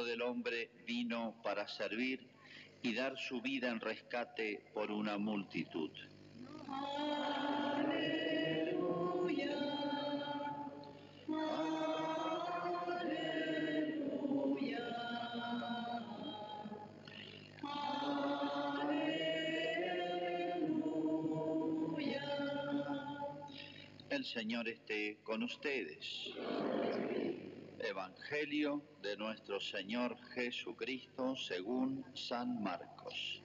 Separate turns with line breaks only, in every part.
Hijo del Hombre vino para servir y dar su vida en rescate por una multitud. El Señor esté con ustedes. Evangelio de nuestro Señor Jesucristo según San Marcos.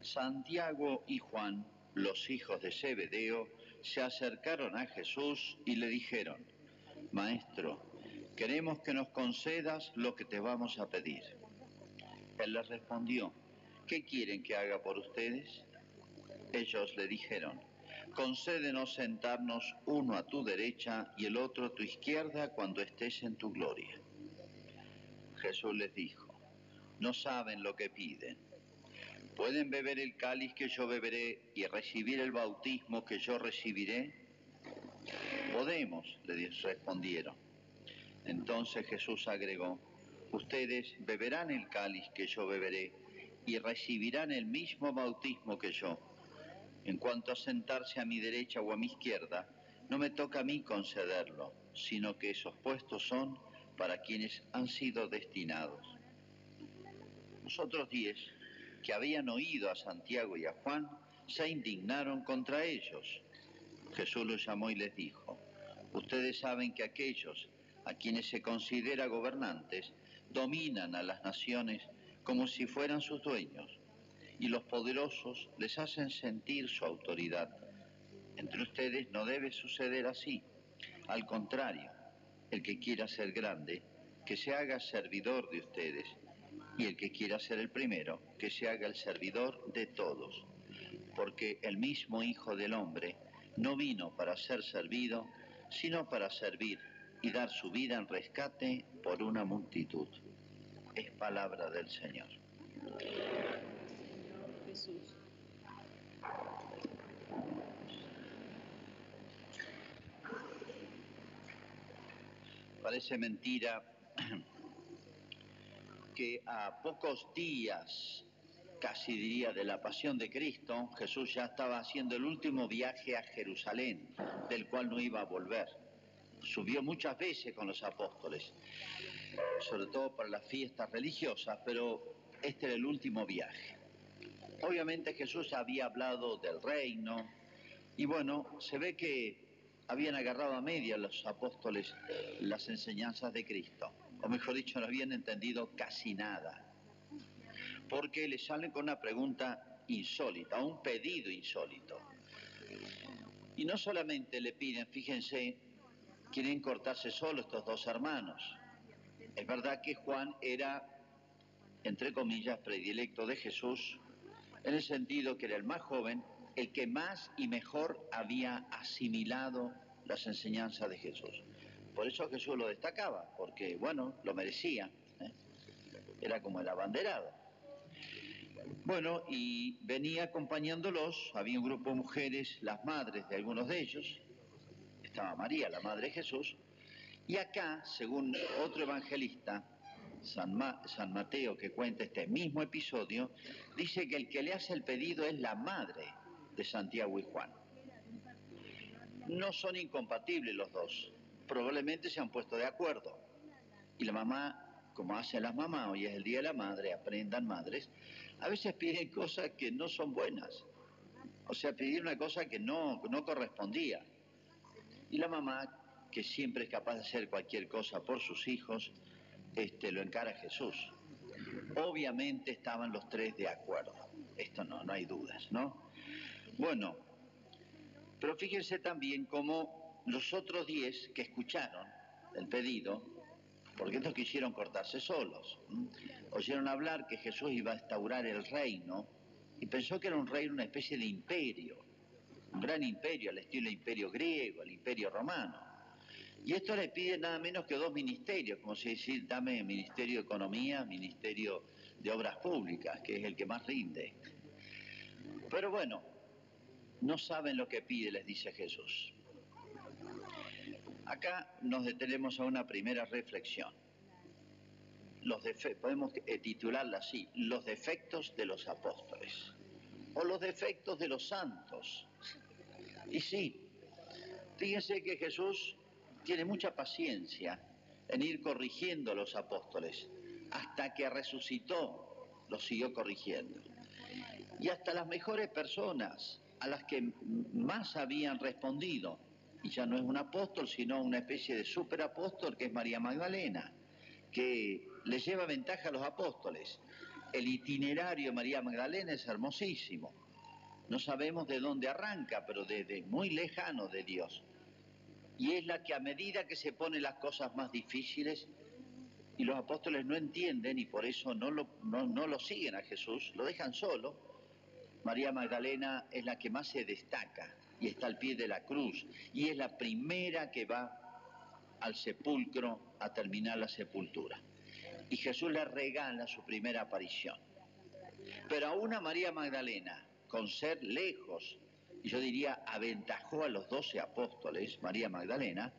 Santiago y Juan, los hijos de Zebedeo, se acercaron a Jesús y le dijeron, Maestro, queremos que nos concedas lo que te vamos a pedir. Él les respondió, ¿qué quieren que haga por ustedes? Ellos le dijeron, concédenos sentarnos uno a tu derecha y el otro a tu izquierda cuando estés en tu gloria. Jesús les dijo, no saben lo que piden. ¿Pueden beber el cáliz que yo beberé y recibir el bautismo que yo recibiré? Podemos, le respondieron. Entonces Jesús agregó, ustedes beberán el cáliz que yo beberé y recibirán el mismo bautismo que yo en cuanto a sentarse a mi derecha o a mi izquierda, no me toca a mí concederlo, sino que esos puestos son para quienes han sido destinados. Los otros diez, que habían oído a Santiago y a Juan, se indignaron contra ellos. Jesús los llamó y les dijo, ustedes saben que aquellos a quienes se considera gobernantes dominan a las naciones como si fueran sus dueños y los poderosos les hacen sentir su autoridad. Entre ustedes no debe suceder así. Al contrario, el que quiera ser grande, que se haga servidor de ustedes, y el que quiera ser el primero, que se haga el servidor de todos. Porque el mismo Hijo del Hombre no vino para ser servido, sino para servir y dar su vida en rescate por una multitud. Es palabra del Señor. Parece mentira que a pocos días, casi diría, de la pasión de Cristo, Jesús ya estaba haciendo el último viaje a Jerusalén, del cual no iba a volver. Subió muchas veces con los apóstoles, sobre todo para las fiestas religiosas, pero este era el último viaje. Obviamente Jesús había hablado del reino y bueno, se ve que habían agarrado a media los apóstoles las enseñanzas de Cristo, o mejor dicho, no habían entendido casi nada, porque le salen con una pregunta insólita, un pedido insólito. Y no solamente le piden, fíjense, quieren cortarse solo estos dos hermanos. Es verdad que Juan era, entre comillas, predilecto de Jesús, en el sentido que era el más joven, el que más y mejor había asimilado las enseñanzas de Jesús. Por eso Jesús lo destacaba, porque, bueno, lo merecía. ¿eh? Era como el abanderado. Bueno, y venía acompañándolos, había un grupo de mujeres, las madres de algunos de ellos, estaba María, la madre de Jesús, y acá, según otro evangelista, San, Mateo, que cuenta este mismo episodio, dice que el que le hace el pedido es la madre de Santiago y Juan. No son incompatibles los dos, probablemente se han puesto de acuerdo. Y la mamá, como hacen las mamás, hoy es el Día de la Madre, aprendan madres, a veces piden cosas que no son buenas. O sea, pedir una cosa que no, no correspondía. Y la mamá, que siempre es capaz de hacer cualquier cosa por sus hijos, este, lo encara Jesús. Obviamente estaban los tres de acuerdo. Esto no, no hay dudas, ¿no? Bueno, pero fíjense también cómo los otros diez que escucharon el pedido, porque estos quisieron cortarse solos, oyeron hablar que Jesús iba a instaurar el reino y pensó que era un reino, una especie de imperio, un gran imperio al estilo imperio griego, el imperio romano. Y esto le pide nada menos que dos ministerios, como si decir, dame Ministerio de Economía, Ministerio de Obras Públicas, que es el que más rinde. Pero bueno, no saben lo que pide, les dice Jesús. Acá nos detenemos a una primera reflexión. Los podemos titularla así, los defectos de los apóstoles o los defectos de los santos. Y sí, fíjense que Jesús tiene mucha paciencia en ir corrigiendo a los apóstoles. Hasta que resucitó, los siguió corrigiendo. Y hasta las mejores personas a las que más habían respondido, y ya no es un apóstol, sino una especie de superapóstol que es María Magdalena, que le lleva ventaja a los apóstoles. El itinerario de María Magdalena es hermosísimo. No sabemos de dónde arranca, pero desde muy lejano de Dios. Y es la que a medida que se ponen las cosas más difíciles, y los apóstoles no entienden y por eso no lo, siguen a Jesús, lo dejan solo, María Magdalena es la que más se destaca y está al pie de la cruz y es la primera que va al sepulcro a terminar la sepultura. Y Jesús le regala su primera aparición. Pero aún a María Magdalena, con ser lejos, yo diría aventajó a los doce apóstoles, María Magdalena,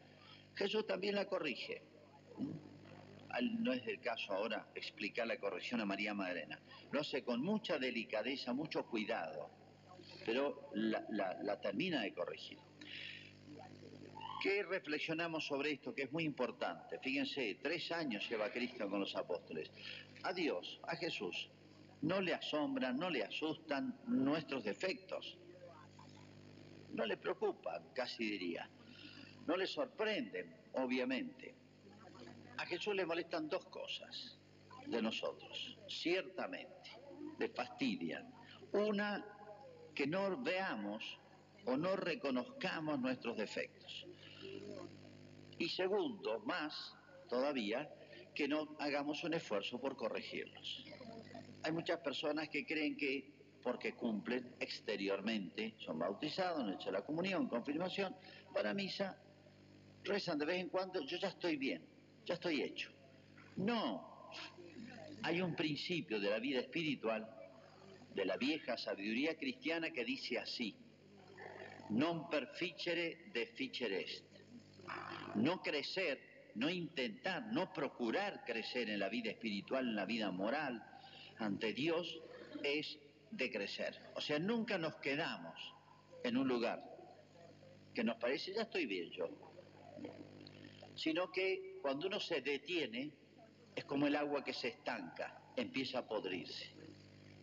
Jesús también la corrige. No es el caso ahora explicar la corrección a María Magdalena. Lo hace con mucha delicadeza, mucho cuidado, pero la, la termina de corregir. ¿Qué reflexionamos sobre esto que es muy importante? Fíjense, tres años lleva Cristo con los apóstoles. A Dios, a Jesús, no le asombran, no le asustan nuestros defectos. No le preocupan, casi diría. No le sorprenden, obviamente. A Jesús le molestan dos cosas de nosotros, ciertamente, le fastidian. Una, que no veamos o no reconozcamos nuestros defectos. Y segundo, más todavía, que no hagamos un esfuerzo por corregirlos. Hay muchas personas que creen que porque cumplen exteriormente, son bautizados, han hecho la comunión, confirmación, van a misa, rezan de vez en cuando, yo ya estoy bien, ya estoy hecho. No, hay un principio de la vida espiritual, de la vieja sabiduría cristiana que dice así, non perficere deficere est. No crecer, no intentar, no procurar crecer en la vida espiritual, en la vida moral, ante Dios, es de crecer. O sea, nunca nos quedamos en un lugar que nos parece, ya estoy bien yo, sino que cuando uno se detiene, es como el agua que se estanca, empieza a podrirse.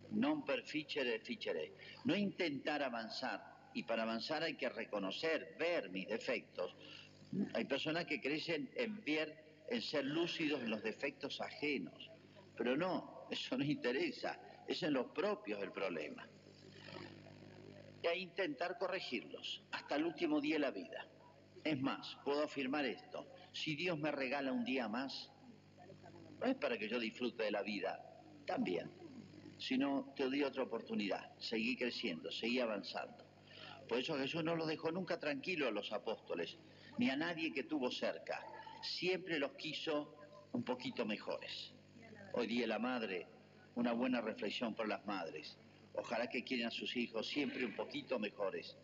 Non perficere ficere. No intentar avanzar, y para avanzar hay que reconocer, ver mis defectos. Hay personas que crecen en ver, en ser lúcidos en los defectos ajenos, pero no, eso no interesa, es en los propios el problema. Y a intentar corregirlos hasta el último día de la vida. Es más, puedo afirmar esto, si Dios me regala un día más, no es para que yo disfrute de la vida, también, sino te doy otra oportunidad, seguí creciendo, seguí avanzando. Por eso Jesús no los dejó nunca tranquilo a los apóstoles, ni a nadie que tuvo cerca. Siempre los quiso un poquito mejores. Hoy día la madre, una buena reflexión por las madres. Ojalá que quieran a sus hijos siempre un poquito mejores.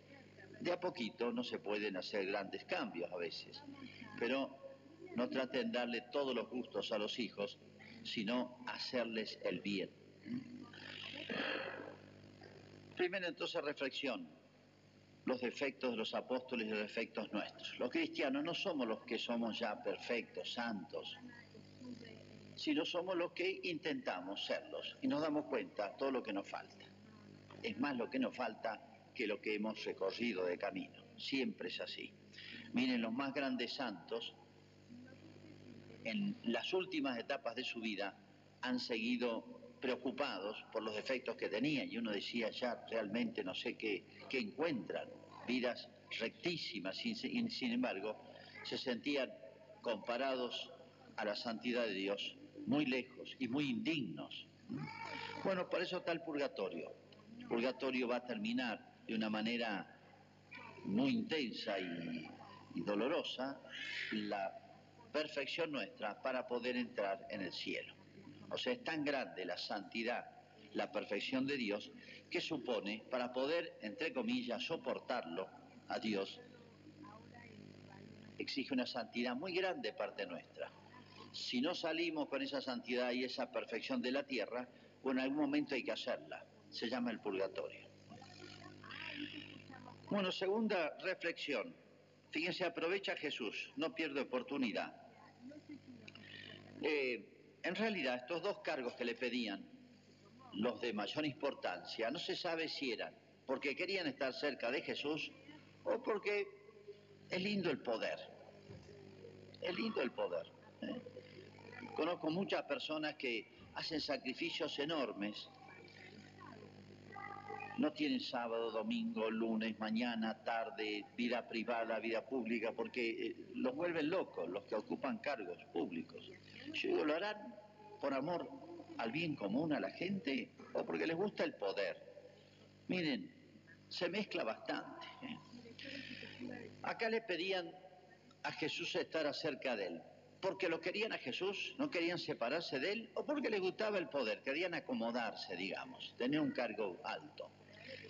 De a poquito no se pueden hacer grandes cambios a veces, pero no traten de darle todos los gustos a los hijos, sino hacerles el bien. Primero entonces reflexión, los defectos de los apóstoles y los defectos nuestros. Los cristianos no somos los que somos ya perfectos, santos, sino somos los que intentamos serlos y nos damos cuenta todo lo que nos falta. Es más lo que nos falta que lo que hemos recorrido de camino. Siempre es así. Miren, los más grandes santos, en las últimas etapas de su vida, han seguido preocupados por los defectos que tenían y uno decía ya realmente no sé qué, qué encuentran, vidas rectísimas, sin, sin embargo se sentían comparados a la santidad de Dios muy lejos y muy indignos. Bueno, por eso está el purgatorio. El purgatorio va a terminar de una manera muy intensa y, y dolorosa la perfección nuestra para poder entrar en el cielo. O sea, es tan grande la santidad, la perfección de Dios, que supone, para poder, entre comillas, soportarlo a Dios, exige una santidad muy grande de parte nuestra. Si no salimos con esa santidad y esa perfección de la tierra, bueno, en algún momento hay que hacerla. Se llama el purgatorio. Bueno, segunda reflexión. Fíjense, aprovecha Jesús, no pierde oportunidad. Eh, en realidad, estos dos cargos que le pedían, los de mayor importancia, no se sabe si eran porque querían estar cerca de Jesús o porque es lindo el poder. Es lindo el poder. Conozco muchas personas que hacen sacrificios enormes. No tienen sábado, domingo, lunes, mañana, tarde, vida privada, vida pública, porque eh, los vuelven locos los que ocupan cargos públicos. Yo digo, ¿lo harán por amor al bien común, a la gente, o porque les gusta el poder? Miren, se mezcla bastante. ¿eh? Acá le pedían a Jesús estar acerca de él, porque lo querían a Jesús, no querían separarse de él, o porque les gustaba el poder, querían acomodarse, digamos, tener un cargo alto.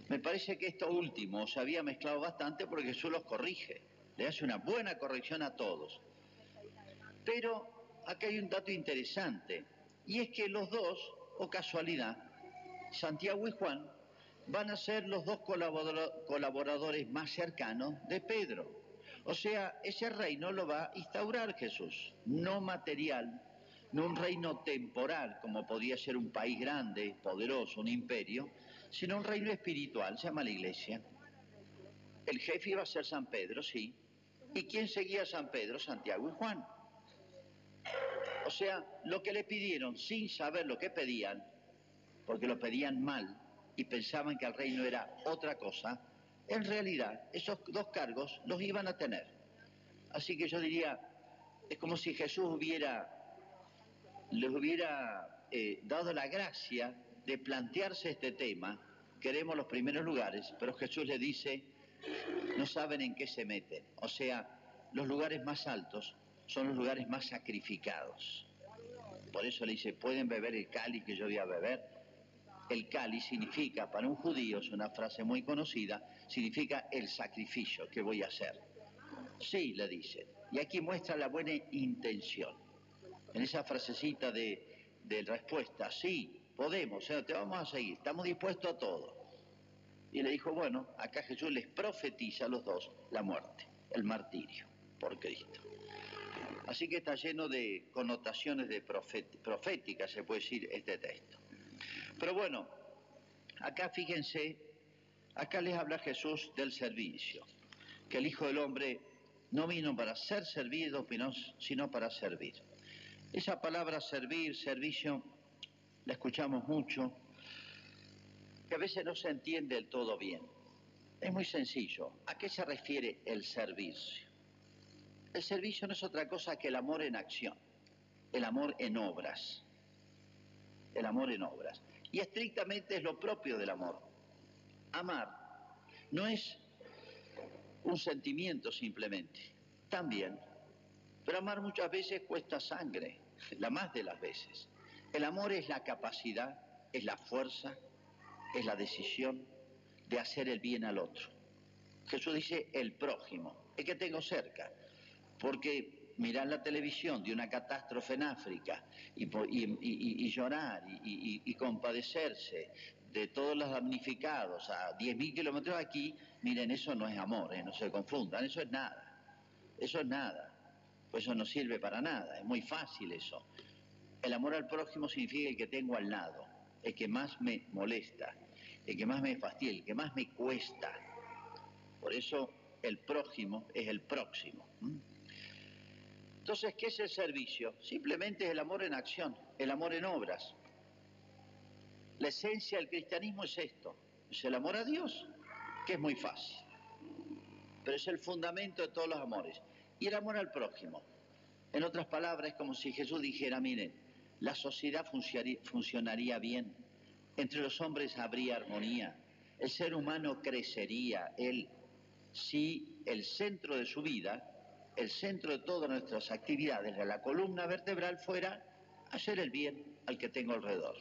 Me parece que esto último se había mezclado bastante porque Jesús los corrige, le hace una buena corrección a todos. Pero acá hay un dato interesante, y es que los dos, o casualidad, Santiago y Juan, van a ser los dos colaboradores más cercanos de Pedro. O sea, ese reino lo va a instaurar Jesús, no material, no un reino temporal, como podía ser un país grande, poderoso, un imperio, sino un reino espiritual, se llama la iglesia. El jefe iba a ser San Pedro, sí. ¿Y quién seguía a San Pedro? Santiago y Juan. O sea, lo que le pidieron sin saber lo que pedían, porque lo pedían mal, y pensaban que el reino era otra cosa, en realidad esos dos cargos los iban a tener. Así que yo diría, es como si Jesús hubiera, les hubiera eh, dado la gracia de plantearse este tema, queremos los primeros lugares, pero Jesús le dice, no saben en qué se meten. O sea, los lugares más altos son los lugares más sacrificados. Por eso le dice, pueden beber el cáliz que yo voy a beber, el cáliz significa, para un judío, es una frase muy conocida, significa el sacrificio que voy a hacer. Sí, le dice. Y aquí muestra la buena intención. En esa frasecita de, respuesta, sí, podemos, te vamos a seguir, estamos dispuestos a todo. Y le dijo, bueno, acá Jesús les profetiza a los dos la muerte, el martirio por Cristo. Así que está lleno de connotaciones de proféticas, se puede decir, este texto. Pero bueno, acá fíjense, acá les habla Jesús del servicio, que el Hijo del Hombre no vino para ser servido, sino para servir. Esa palabra servir, servicio, la escuchamos mucho, que a veces no se entiende del todo bien. Es muy sencillo. ¿A qué se refiere el servicio? El servicio no es otra cosa que el amor en acción, el amor en obras. El amor en obras y estrictamente es lo propio del amor. Amar no es un sentimiento simplemente, también, pero amar muchas veces cuesta sangre, la más de las veces. El amor es la capacidad, es la fuerza, es la decisión de hacer el bien al otro. Jesús dice el prójimo, el que tengo cerca, porque mirar la televisión de una catástrofe en África y, llorar y, compadecerse de todos los damnificados a 10.000 kilómetros aquí, miren, eso no es amor, ¿eh? no se confundan, eso es nada, eso es nada, pues eso no sirve para nada, es muy fácil eso. El amor al prójimo significa el que tengo al lado, el que más me molesta, el que más me fastidia, el que más me cuesta. Por eso el prójimo es el próximo. Entonces, ¿qué es el servicio? Simplemente es el amor en acción, el amor en obras. La esencia del cristianismo es esto, es el amor a Dios, que es muy fácil, pero es el fundamento de todos los amores. Y el amor al prójimo. En otras palabras, es como si Jesús dijera, miren, la sociedad funcionaría bien, entre los hombres habría armonía, el ser humano crecería, él, si el centro de su vida el centro de todas nuestras actividades, de la columna vertebral, fuera hacer el bien al que tengo alrededor.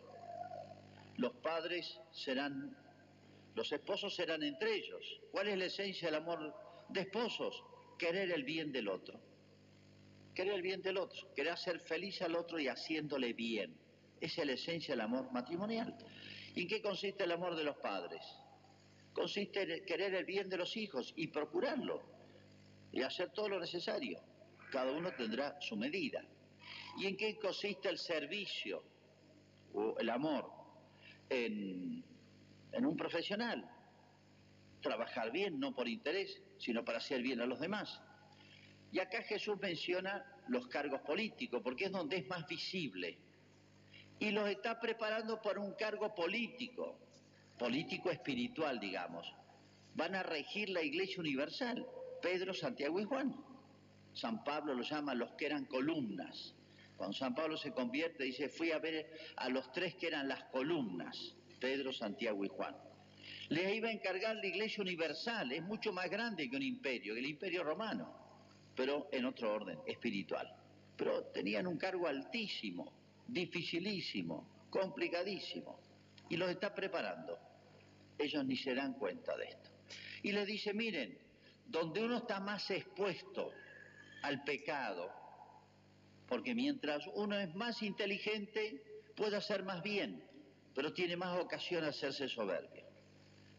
Los padres serán, los esposos serán entre ellos. ¿Cuál es la esencia del amor de esposos? querer el bien del otro. Querer el bien del otro, querer hacer feliz al otro y haciéndole bien. Esa es la esencia del amor matrimonial. ¿Y en qué consiste el amor de los padres? Consiste en querer el bien de los hijos y procurarlo y hacer todo lo necesario. Cada uno tendrá su medida. ¿Y en qué consiste el servicio o el amor? En, un profesional. Trabajar bien, no por interés, sino para hacer bien a los demás. Y acá Jesús menciona los cargos políticos, porque es donde es más visible. Y los está preparando para un cargo político, político espiritual, digamos. Van a regir la Iglesia Universal, Pedro, Santiago y Juan. San Pablo los llama los que eran columnas. Cuando San Pablo se convierte, dice, fui a ver a los tres que eran las columnas, Pedro, Santiago y Juan. Les iba a encargar la Iglesia Universal, es mucho más grande que un imperio, que el imperio romano, pero en otro orden, espiritual. Pero tenían un cargo altísimo, dificilísimo, complicadísimo, y los está preparando. Ellos ni se dan cuenta de esto. Y les dice, miren, donde uno está más expuesto al pecado, porque mientras uno es más inteligente, puede hacer más bien, pero tiene más ocasión a hacerse soberbio.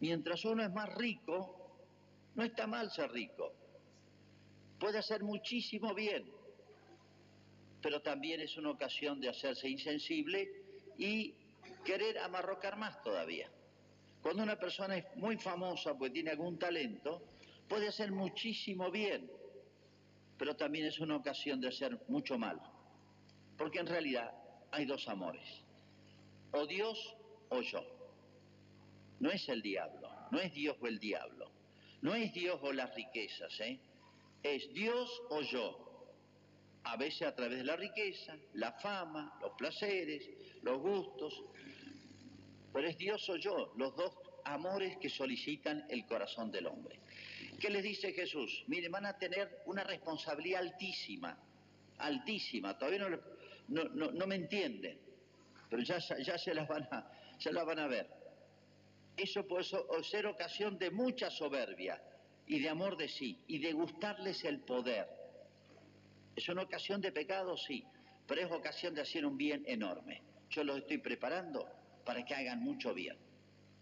Mientras uno es más rico, no está mal ser rico, puede hacer muchísimo bien, pero también es una ocasión de hacerse insensible y querer amarrocar más todavía. Cuando una persona es muy famosa porque tiene algún talento, puede hacer muchísimo bien, pero también es una ocasión de hacer mucho mal. Porque en realidad hay dos amores, o Dios o yo. No es el diablo, no es Dios o el diablo, no es Dios o las riquezas, ¿eh? es Dios o yo. A veces a través de la riqueza, la fama, los placeres, los gustos, pero es Dios o yo, los dos amores que solicitan el corazón del hombre. ¿Qué les dice Jesús? Miren, van a tener una responsabilidad altísima, altísima, todavía no, no, me entienden, pero ya, ya se, las van a, las van a ver. Eso puede ser ocasión de mucha soberbia y de amor de sí y de gustarles el poder. ¿Es una ocasión de pecado? Sí, pero es ocasión de hacer un bien enorme. Yo los estoy preparando para que hagan mucho bien.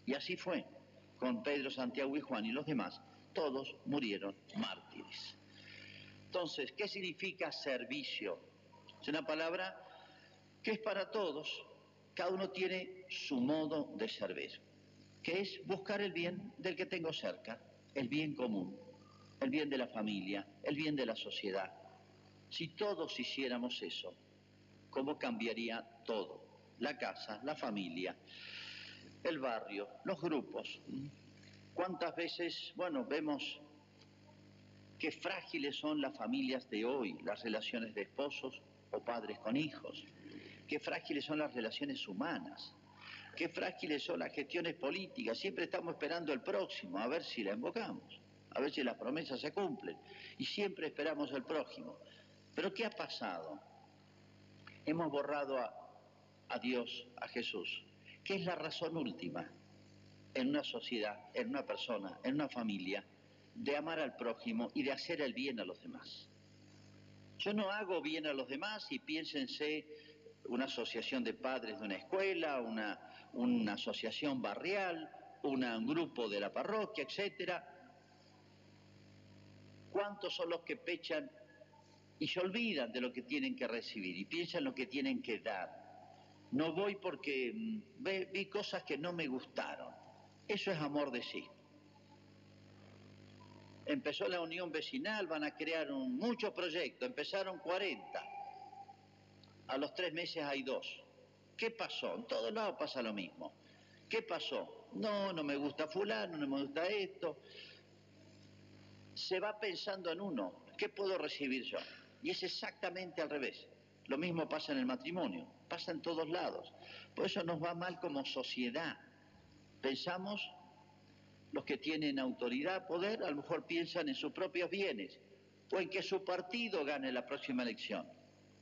Y así fue con Pedro, Santiago y Juan y los demás todos murieron mártires. Entonces, ¿qué significa servicio? Es una palabra que es para todos, cada uno tiene su modo de servir, que es buscar el bien del que tengo cerca, el bien común, el bien de la familia, el bien de la sociedad. Si todos hiciéramos eso, ¿cómo cambiaría todo? La casa, la familia, el barrio, los grupos. ¿Cuántas veces, bueno, vemos qué frágiles son las familias de hoy, las relaciones de esposos o padres con hijos? Qué frágiles son las relaciones humanas. Qué frágiles son las gestiones políticas. Siempre estamos esperando el próximo, a ver si la invocamos, a ver si las promesas se cumplen. Y siempre esperamos el próximo. Pero ¿qué ha pasado? Hemos borrado a, a Dios, a Jesús, ¿Qué es la razón última en una sociedad, en una persona, en una familia, de amar al prójimo y de hacer el bien a los demás. Yo no hago bien a los demás y piénsense una asociación de padres de una escuela, una, una asociación barrial, un grupo de la parroquia, etcétera. ¿Cuántos son los que pechan y se olvidan de lo que tienen que recibir y piensan lo que tienen que dar? No voy porque mm, vi cosas que no me gustaron. Eso es amor de sí. Empezó la unión vecinal, van a crear un, muchos proyectos, empezaron 40. A los tres meses hay dos. ¿Qué pasó? En todos lados pasa lo mismo. ¿Qué pasó? No, no me gusta fulano, no me gusta esto. Se va pensando en uno, ¿qué puedo recibir yo? Y es exactamente al revés. Lo mismo pasa en el matrimonio, pasa en todos lados. Por eso nos va mal como sociedad. Pensamos, los que tienen autoridad, poder, a lo mejor piensan en sus propios bienes o en que su partido gane la próxima elección.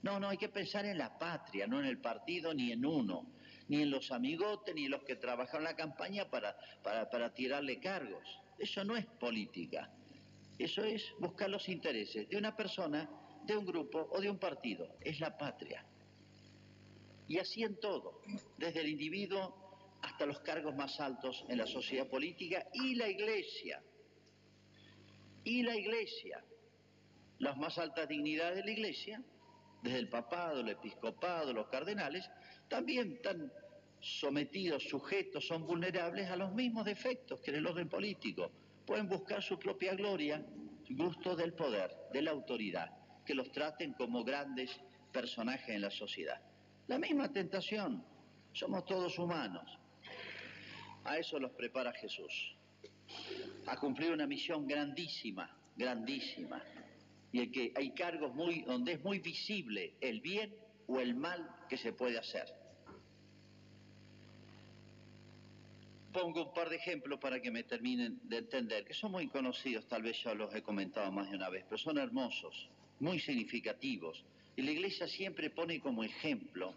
No, no, hay que pensar en la patria, no en el partido ni en uno, ni en los amigotes, ni en los que trabajan la campaña para, para, para tirarle cargos. Eso no es política. Eso es buscar los intereses de una persona, de un grupo o de un partido. Es la patria. Y así en todo, desde el individuo hasta los cargos más altos en la sociedad política y la iglesia. Y la iglesia. Las más altas dignidades de la iglesia, desde el papado, el episcopado, los cardenales, también están sometidos, sujetos, son vulnerables a los mismos defectos que en el orden político. Pueden buscar su propia gloria, gusto del poder, de la autoridad, que los traten como grandes personajes en la sociedad. La misma tentación, somos todos humanos. A eso los prepara Jesús, a cumplir una misión grandísima, grandísima, y el que hay cargos muy, donde es muy visible el bien o el mal que se puede hacer. Pongo un par de ejemplos para que me terminen de entender, que son muy conocidos, tal vez ya los he comentado más de una vez, pero son hermosos, muy significativos. Y la iglesia siempre pone como ejemplo,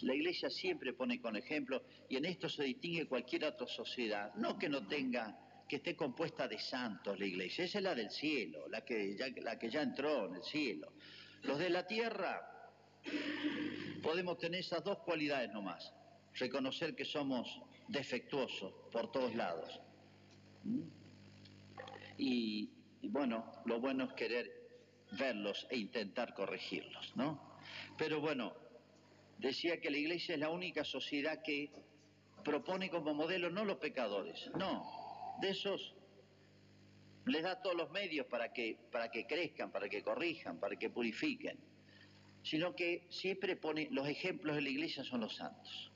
la iglesia siempre pone como ejemplo, y en esto se distingue cualquier otra sociedad, no que no tenga, que esté compuesta de santos la iglesia, esa es la del cielo, la que ya, entró en el cielo. Los de la tierra podemos tener esas dos cualidades nomás, reconocer que somos defectuosos por todos lados. ¿Mm? Y, bueno, lo bueno es querer verlos e intentar corregirlos, ¿no? Pero bueno, decía que la iglesia es la única sociedad que propone como modelo no los pecadores, no, de esos les da todos los medios para que, para que crezcan, para que corrijan, para que purifiquen, sino que siempre pone, los ejemplos de la iglesia son los santos.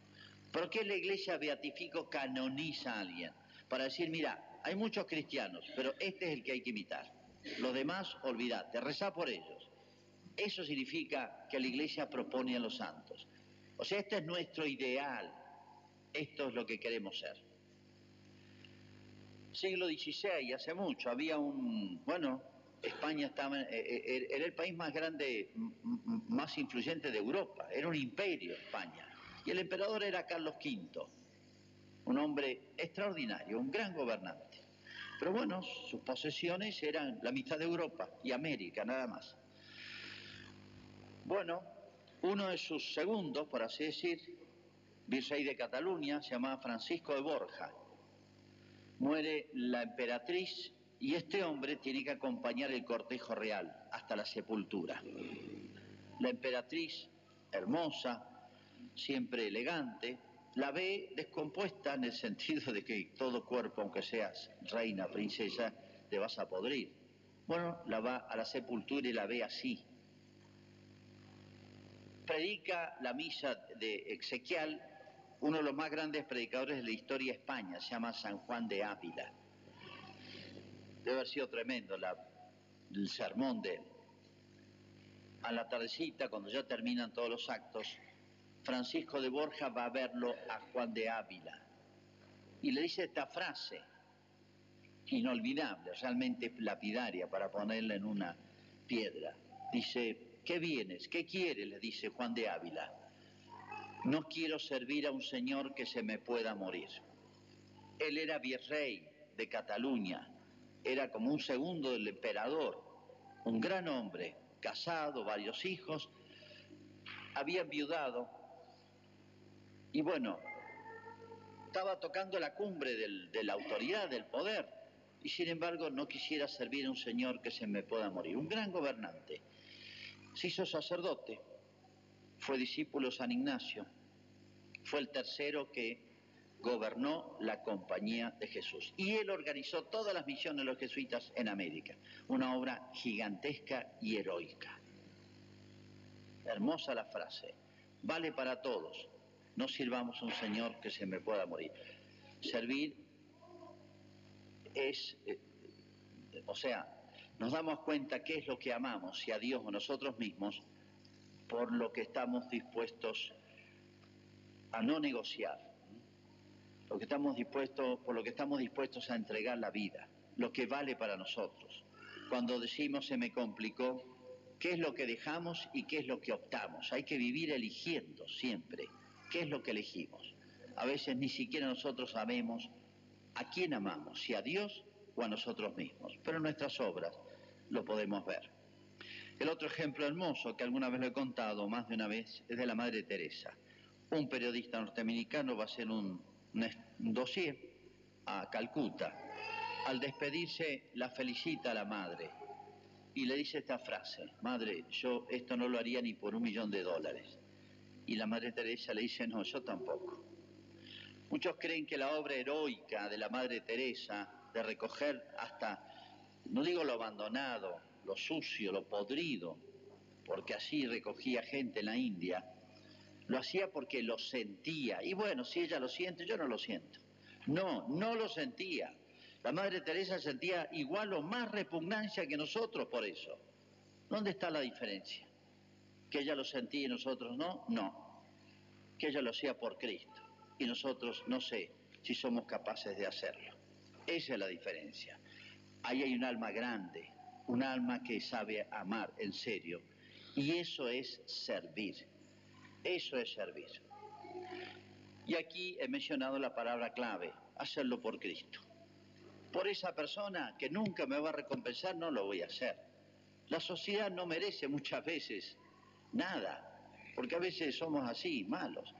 ¿Por qué la iglesia beatifico canoniza a alguien? Para decir, mira, hay muchos cristianos, pero este es el que hay que imitar. Los demás, olvídate, rezá por ellos. Eso significa que la iglesia propone a los santos. O sea, este es nuestro ideal. Esto es lo que queremos ser. Siglo XVI, hace mucho, había un, bueno, España estaba, eh, eh, era el país más grande, más influyente de Europa, era un imperio España. Y el emperador era Carlos V, un hombre extraordinario, un gran gobernante. Pero bueno, sus posesiones eran la mitad de Europa y América, nada más. Bueno, uno de sus segundos, por así decir, virrey de Cataluña, se llamaba Francisco de Borja. Muere la emperatriz y este hombre tiene que acompañar el cortejo real hasta la sepultura. La emperatriz, hermosa, siempre elegante, la ve descompuesta en el sentido de que todo cuerpo, aunque seas reina, princesa, te vas a podrir. Bueno, la va a la sepultura y la ve así. Predica la misa de Exequial, uno de los más grandes predicadores de la historia de España, se llama San Juan de Ávila. Debe haber sido tremendo la, el sermón de él. A la tardecita, cuando ya terminan todos los actos, Francisco de Borja va a verlo a Juan de Ávila y le dice esta frase inolvidable, realmente lapidaria para ponerla en una piedra. Dice, ¿qué vienes? ¿Qué quieres? le dice Juan de Ávila. No quiero servir a un señor que se me pueda morir. Él era virrey de Cataluña, era como un segundo del emperador, un gran hombre, casado, varios hijos, había enviudado y bueno, estaba tocando la cumbre de la autoridad, del poder, y sin embargo no quisiera servir a un señor que se me pueda morir. Un gran gobernante. Se hizo sacerdote, fue discípulo San Ignacio, fue el tercero que gobernó la compañía de Jesús. Y él organizó todas las misiones de los jesuitas en América. Una obra gigantesca y heroica. Hermosa la frase. Vale para todos no sirvamos a un Señor que se me pueda morir. Servir es, eh, o sea, nos damos cuenta qué es lo que amamos, si a Dios o nosotros mismos, por lo que estamos dispuestos a no negociar, lo que estamos dispuestos, por lo que estamos dispuestos a entregar la vida, lo que vale para nosotros. Cuando decimos se me complicó, ¿qué es lo que dejamos y qué es lo que optamos? Hay que vivir eligiendo siempre ¿Qué es lo que elegimos? A veces ni siquiera nosotros sabemos a quién amamos, si a Dios o a nosotros mismos, pero en nuestras obras lo podemos ver. El otro ejemplo hermoso que alguna vez lo he contado más de una vez es de la Madre Teresa. Un periodista norteamericano va a hacer un, un dossier a Calcuta. Al despedirse la felicita a la madre y le dice esta frase, madre, yo esto no lo haría ni por un millón de dólares. Y la Madre Teresa le dice, no, yo tampoco. Muchos creen que la obra heroica de la Madre Teresa, de recoger hasta, no digo lo abandonado, lo sucio, lo podrido, porque así recogía gente en la India, lo hacía porque lo sentía. Y bueno, si ella lo siente, yo no lo siento. No, no lo sentía. La Madre Teresa sentía igual o más repugnancia que nosotros por eso. ¿Dónde está la diferencia? ¿Que ella lo sentía y nosotros no? No. Que ella lo hacía por Cristo y nosotros no sé si somos capaces de hacerlo. Esa es la diferencia. Ahí hay un alma grande, un alma que sabe amar en serio. Y eso es servir. Eso es servir. Y aquí he mencionado la palabra clave, hacerlo por Cristo. Por esa persona que nunca me va a recompensar, no lo voy a hacer. La sociedad no merece muchas veces nada, porque a veces somos así, malos.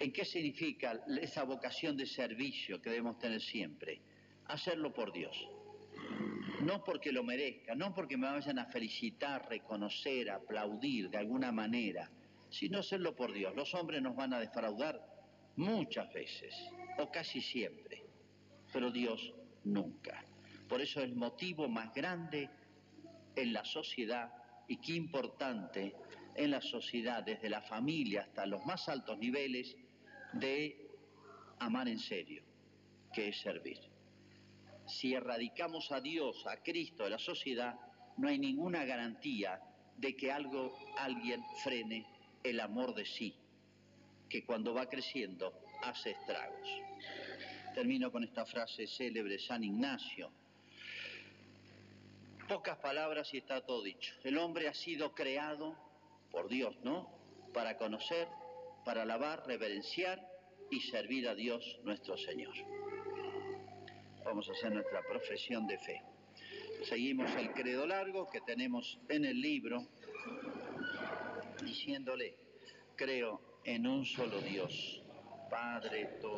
¿En qué significa esa vocación de servicio que debemos tener siempre? Hacerlo por Dios. No porque lo merezca, no porque me vayan a felicitar, reconocer, aplaudir de alguna manera, sino hacerlo por Dios. Los hombres nos van a defraudar muchas veces, o casi siempre, pero Dios nunca. Por eso el motivo más grande en la sociedad y qué importante en la sociedad, desde la familia hasta los más altos niveles, de amar en serio, que es servir. Si erradicamos a Dios, a Cristo de la sociedad, no hay ninguna garantía de que algo, alguien frene el amor de sí, que cuando va creciendo hace estragos. Termino con esta frase célebre San Ignacio. Pocas palabras y está todo dicho. El hombre ha sido creado por Dios, ¿no? Para conocer, para alabar, reverenciar y servir a Dios nuestro Señor. Vamos a hacer nuestra profesión de fe. Seguimos el credo largo que tenemos en el libro, diciéndole, creo en un solo Dios, Padre todo.